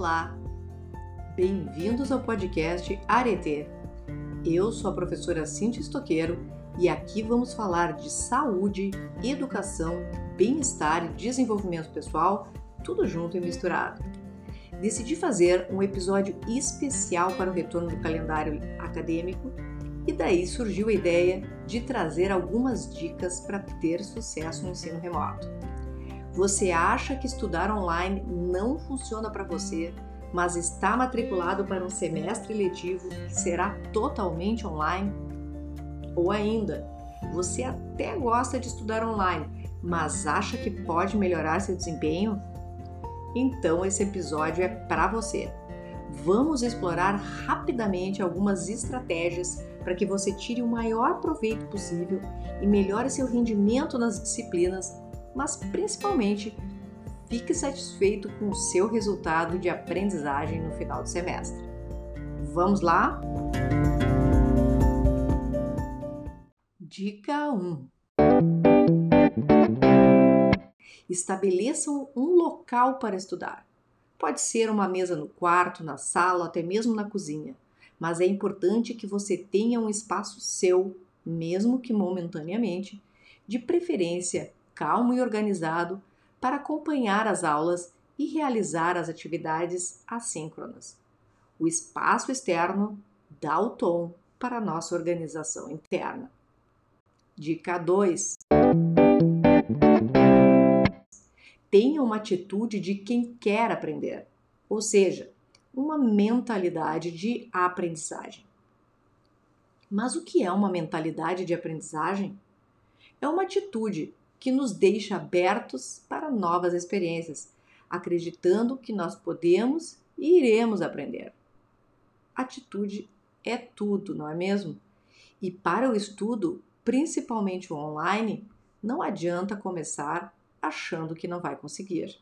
Olá! Bem-vindos ao podcast Arete. Eu sou a professora Cintia Estoqueiro e aqui vamos falar de saúde, educação, bem-estar e desenvolvimento pessoal, tudo junto e misturado. Decidi fazer um episódio especial para o retorno do calendário acadêmico e daí surgiu a ideia de trazer algumas dicas para ter sucesso no ensino remoto. Você acha que estudar online não funciona para você, mas está matriculado para um semestre letivo que será totalmente online? Ou ainda, você até gosta de estudar online, mas acha que pode melhorar seu desempenho? Então esse episódio é para você. Vamos explorar rapidamente algumas estratégias para que você tire o maior proveito possível e melhore seu rendimento nas disciplinas mas principalmente fique satisfeito com o seu resultado de aprendizagem no final do semestre. Vamos lá? Dica 1: Estabeleçam um local para estudar. Pode ser uma mesa no quarto, na sala, até mesmo na cozinha, mas é importante que você tenha um espaço seu, mesmo que momentaneamente, de preferência calmo e organizado para acompanhar as aulas e realizar as atividades assíncronas. O espaço externo dá o tom para a nossa organização interna. Dica 2. Tenha uma atitude de quem quer aprender, ou seja, uma mentalidade de aprendizagem. Mas o que é uma mentalidade de aprendizagem? É uma atitude que nos deixa abertos para novas experiências, acreditando que nós podemos e iremos aprender. Atitude é tudo, não é mesmo? E para o estudo, principalmente o online, não adianta começar achando que não vai conseguir.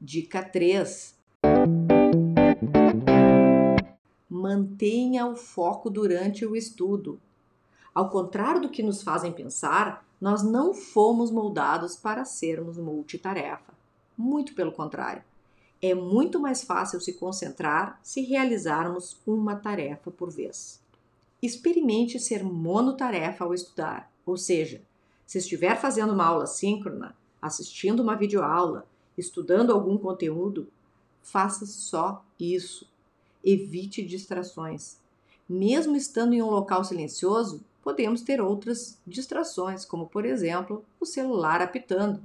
Dica 3. Mantenha o foco durante o estudo. Ao contrário do que nos fazem pensar, nós não fomos moldados para sermos multitarefa. Muito pelo contrário. É muito mais fácil se concentrar se realizarmos uma tarefa por vez. Experimente ser monotarefa ao estudar, ou seja, se estiver fazendo uma aula síncrona, assistindo uma videoaula, estudando algum conteúdo, faça só isso. Evite distrações. Mesmo estando em um local silencioso, podemos ter outras distrações, como por exemplo o celular apitando.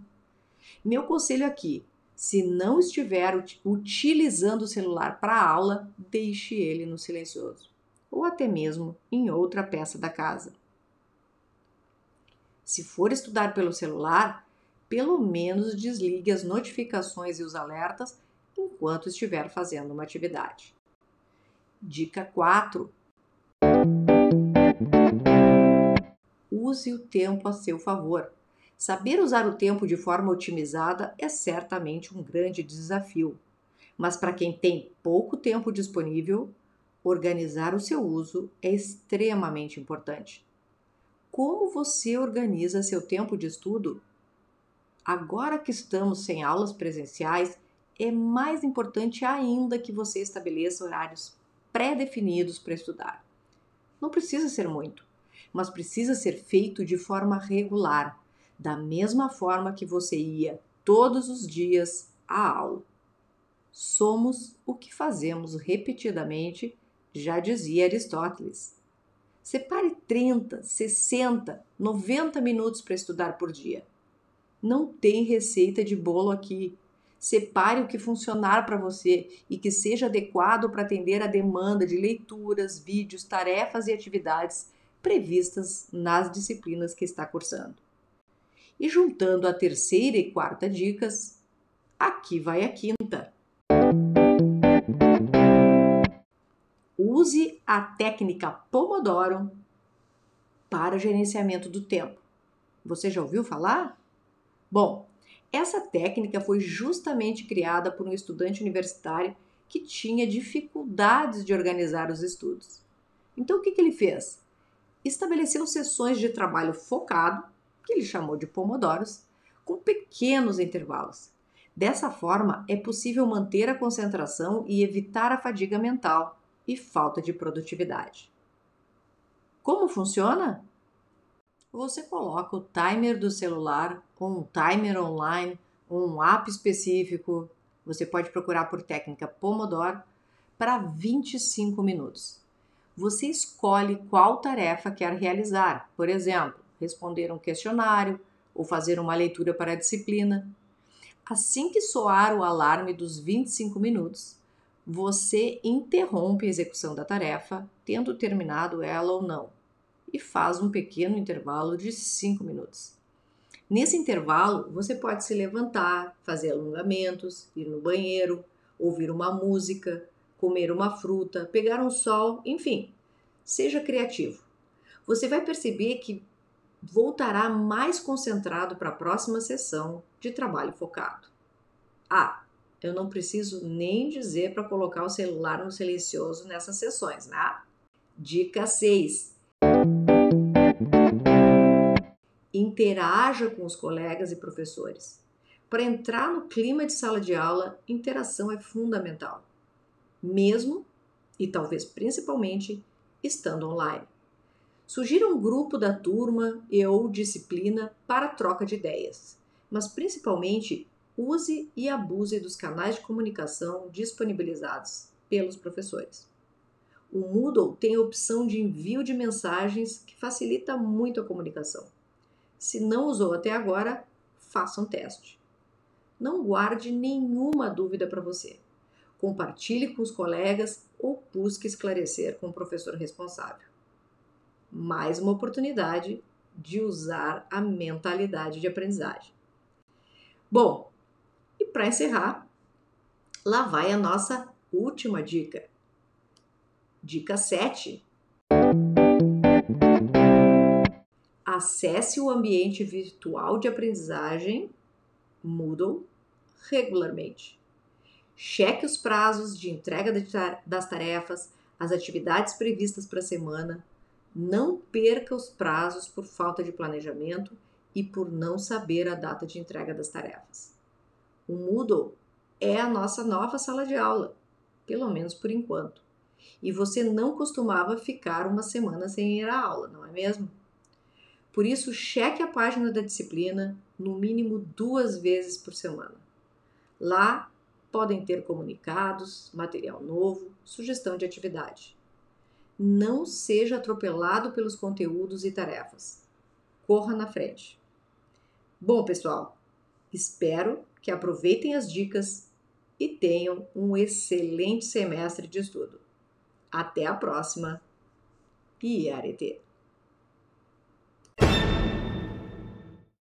Meu conselho aqui: se não estiver utilizando o celular para aula, deixe ele no silencioso, ou até mesmo em outra peça da casa. Se for estudar pelo celular, pelo menos desligue as notificações e os alertas enquanto estiver fazendo uma atividade. Dica 4: use o tempo a seu favor. Saber usar o tempo de forma otimizada é certamente um grande desafio, mas para quem tem pouco tempo disponível, organizar o seu uso é extremamente importante. Como você organiza seu tempo de estudo? Agora que estamos sem aulas presenciais, é mais importante ainda que você estabeleça horários pré-definidos para estudar. Não precisa ser muito mas precisa ser feito de forma regular, da mesma forma que você ia todos os dias à aula. Somos o que fazemos repetidamente, já dizia Aristóteles. Separe 30, 60, 90 minutos para estudar por dia. Não tem receita de bolo aqui. Separe o que funcionar para você e que seja adequado para atender a demanda de leituras, vídeos, tarefas e atividades previstas nas disciplinas que está cursando. E juntando a terceira e quarta dicas, aqui vai a quinta. Use a técnica Pomodoro para gerenciamento do tempo. Você já ouviu falar? Bom, essa técnica foi justamente criada por um estudante universitário que tinha dificuldades de organizar os estudos. Então, o que, que ele fez? Estabeleceu sessões de trabalho focado, que ele chamou de pomodoros, com pequenos intervalos. Dessa forma, é possível manter a concentração e evitar a fadiga mental e falta de produtividade. Como funciona? Você coloca o timer do celular ou um timer online ou um app específico. Você pode procurar por técnica Pomodoro para 25 minutos. Você escolhe qual tarefa quer realizar, por exemplo, responder um questionário ou fazer uma leitura para a disciplina. Assim que soar o alarme dos 25 minutos, você interrompe a execução da tarefa, tendo terminado ela ou não, e faz um pequeno intervalo de 5 minutos. Nesse intervalo, você pode se levantar, fazer alongamentos, ir no banheiro, ouvir uma música, comer uma fruta, pegar um sol, enfim, seja criativo. Você vai perceber que voltará mais concentrado para a próxima sessão de trabalho focado. Ah, eu não preciso nem dizer para colocar o celular no silencioso nessas sessões, né? Dica 6. Interaja com os colegas e professores. Para entrar no clima de sala de aula, interação é fundamental, mesmo e talvez principalmente estando online. Sugira um grupo da turma e ou disciplina para troca de ideias, mas principalmente use e abuse dos canais de comunicação disponibilizados pelos professores. O Moodle tem a opção de envio de mensagens que facilita muito a comunicação. Se não usou até agora, faça um teste. Não guarde nenhuma dúvida para você. Compartilhe com os colegas ou busque esclarecer com o professor responsável mais uma oportunidade de usar a mentalidade de aprendizagem. Bom, e para encerrar, lá vai a nossa última dica. Dica 7. Acesse o ambiente virtual de aprendizagem Moodle regularmente. Cheque os prazos de entrega das tarefas, as atividades previstas para a semana, não perca os prazos por falta de planejamento e por não saber a data de entrega das tarefas. O Moodle é a nossa nova sala de aula, pelo menos por enquanto. E você não costumava ficar uma semana sem ir à aula, não é mesmo? Por isso, cheque a página da disciplina no mínimo duas vezes por semana. Lá podem ter comunicados, material novo, sugestão de atividade não seja atropelado pelos conteúdos e tarefas. Corra na frente. Bom, pessoal, espero que aproveitem as dicas e tenham um excelente semestre de estudo. Até a próxima! Iarete!